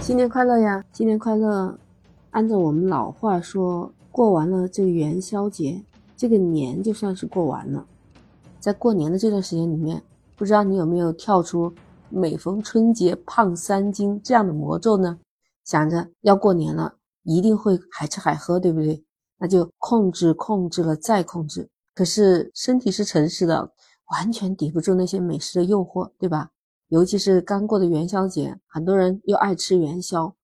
新年快乐呀！新年快乐！按照我们老话说，过完了这个元宵节，这个年就算是过完了。在过年的这段时间里面，不知道你有没有跳出“每逢春节胖三斤”这样的魔咒呢？想着要过年了，一定会海吃海喝，对不对？那就控制、控制了再控制。可是身体是诚实的，完全抵不住那些美食的诱惑，对吧？尤其是刚过的元宵节，很多人又爱吃元宵，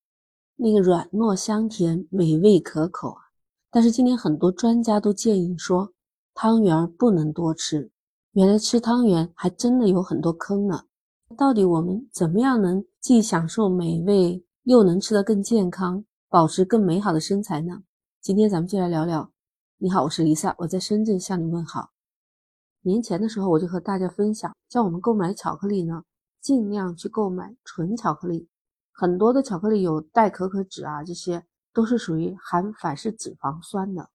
那个软糯香甜，美味可口啊。但是今年很多专家都建议说，汤圆不能多吃。原来吃汤圆还真的有很多坑呢。到底我们怎么样能既享受美味，又能吃得更健康，保持更美好的身材呢？今天咱们就来聊聊。你好，我是 Lisa，我在深圳向你问好。年前的时候，我就和大家分享，像我们购买巧克力呢。尽量去购买纯巧克力，很多的巧克力有代可可脂啊，这些都是属于含反式脂肪酸的。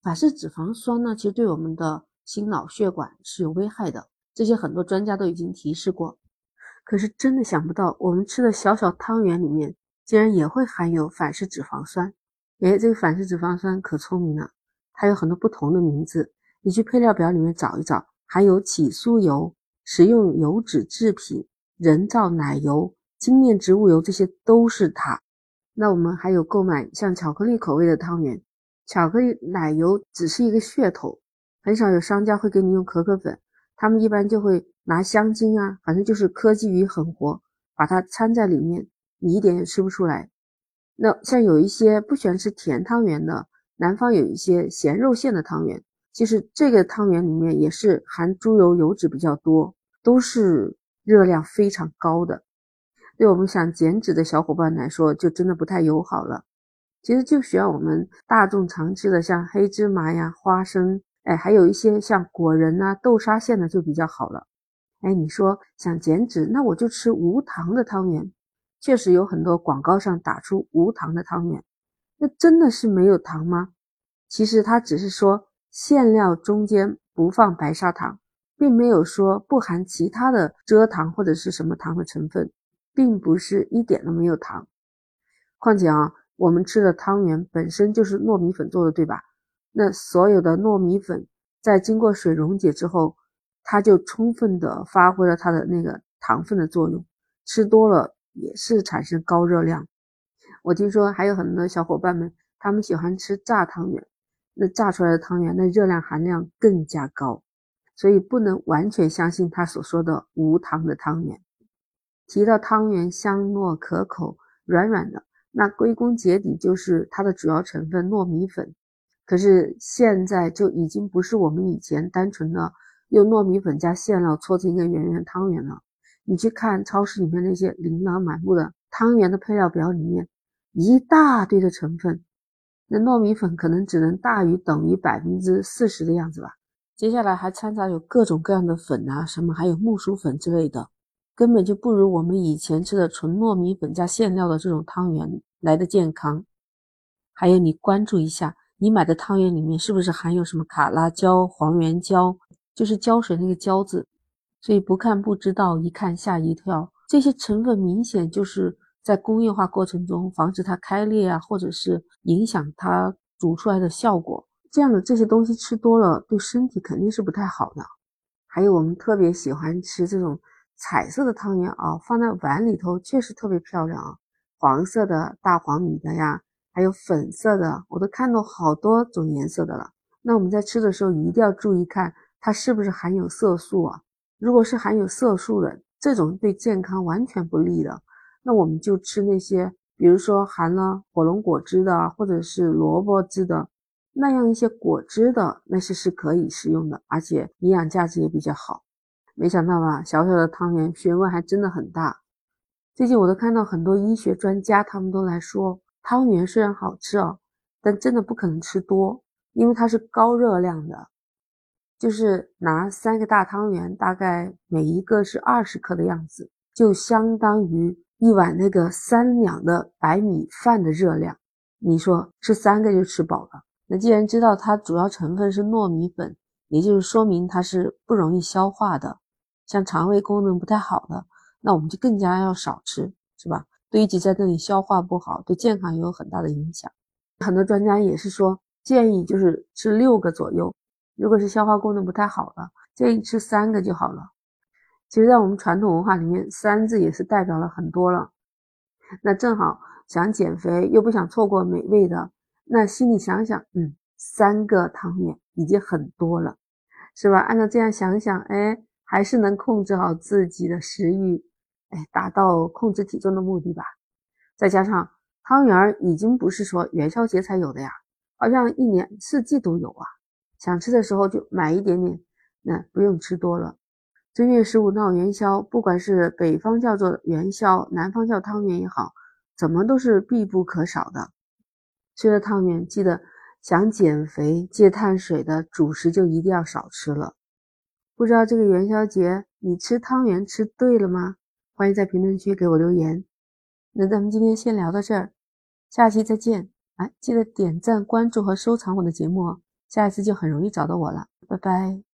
反式脂肪酸呢，其实对我们的心脑血管是有危害的，这些很多专家都已经提示过。可是真的想不到，我们吃的小小汤圆里面竟然也会含有反式脂肪酸。哎，这个反式脂肪酸可聪明了，它有很多不同的名字，你去配料表里面找一找，含有起酥油、食用油脂制品。人造奶油、精炼植物油，这些都是它。那我们还有购买像巧克力口味的汤圆，巧克力奶油只是一个噱头，很少有商家会给你用可可粉，他们一般就会拿香精啊，反正就是科技与狠活，把它掺在里面，你一点也吃不出来。那像有一些不喜欢吃甜汤圆的，南方有一些咸肉馅的汤圆，其实这个汤圆里面也是含猪油油脂比较多，都是。热量非常高的，对我们想减脂的小伙伴来说，就真的不太友好了。其实就需要我们大众常吃的，像黑芝麻呀、花生，哎，还有一些像果仁呐、豆沙馅的就比较好了。哎，你说想减脂，那我就吃无糖的汤圆。确实有很多广告上打出无糖的汤圆，那真的是没有糖吗？其实它只是说馅料中间不放白砂糖。并没有说不含其他的蔗糖或者是什么糖的成分，并不是一点都没有糖。况且啊，我们吃的汤圆本身就是糯米粉做的，对吧？那所有的糯米粉在经过水溶解之后，它就充分的发挥了它的那个糖分的作用，吃多了也是产生高热量。我听说还有很多小伙伴们，他们喜欢吃炸汤圆，那炸出来的汤圆那热量含量更加高。所以不能完全相信他所说的无糖的汤圆。提到汤圆香糯可口、软软的，那归根结底就是它的主要成分糯米粉。可是现在就已经不是我们以前单纯的用糯米粉加馅料搓成一个圆圆汤圆了。你去看超市里面那些琳琅满目的汤圆的配料表里面，一大堆的成分，那糯米粉可能只能大于等于百分之四十的样子吧。接下来还掺杂有各种各样的粉啊，什么还有木薯粉之类的，根本就不如我们以前吃的纯糯米粉加馅料的这种汤圆来的健康。还有你关注一下，你买的汤圆里面是不是含有什么卡拉胶、黄原胶，就是胶水那个胶字。所以不看不知道，一看吓一跳，这些成分明显就是在工业化过程中防止它开裂啊，或者是影响它煮出来的效果。这样的这些东西吃多了，对身体肯定是不太好的。还有我们特别喜欢吃这种彩色的汤圆啊，放在碗里头确实特别漂亮啊，黄色的大黄米的呀，还有粉色的，我都看到好多种颜色的了。那我们在吃的时候一定要注意看它是不是含有色素啊。如果是含有色素的，这种对健康完全不利的，那我们就吃那些，比如说含了火龙果汁的，或者是萝卜汁的。那样一些果汁的那些是可以食用的，而且营养价值也比较好。没想到吧，小小的汤圆学问还真的很大。最近我都看到很多医学专家，他们都来说，汤圆虽然好吃哦，但真的不可能吃多，因为它是高热量的。就是拿三个大汤圆，大概每一个是二十克的样子，就相当于一碗那个三两的白米饭的热量。你说吃三个就吃饱了？那既然知道它主要成分是糯米粉，也就是说明它是不容易消化的，像肠胃功能不太好的，那我们就更加要少吃，是吧？堆积在那里，消化不好，对健康也有很大的影响。很多专家也是说，建议就是吃六个左右。如果是消化功能不太好的，建议吃三个就好了。其实，在我们传统文化里面，三字也是代表了很多了。那正好想减肥又不想错过美味的，那心里想想，嗯，三个汤圆已经很多了，是吧？按照这样想想，哎，还是能控制好自己的食欲，哎，达到控制体重的目的吧。再加上汤圆已经不是说元宵节才有的呀，好像一年四季都有啊。想吃的时候就买一点点，那不用吃多了。正月十五闹元宵，不管是北方叫做元宵，南方叫汤圆也好，怎么都是必不可少的。吃了汤圆，记得想减肥戒碳水的主食就一定要少吃了。不知道这个元宵节你吃汤圆吃对了吗？欢迎在评论区给我留言。那咱们今天先聊到这儿，下期再见。哎，记得点赞、关注和收藏我的节目哦，下一次就很容易找到我了。拜拜。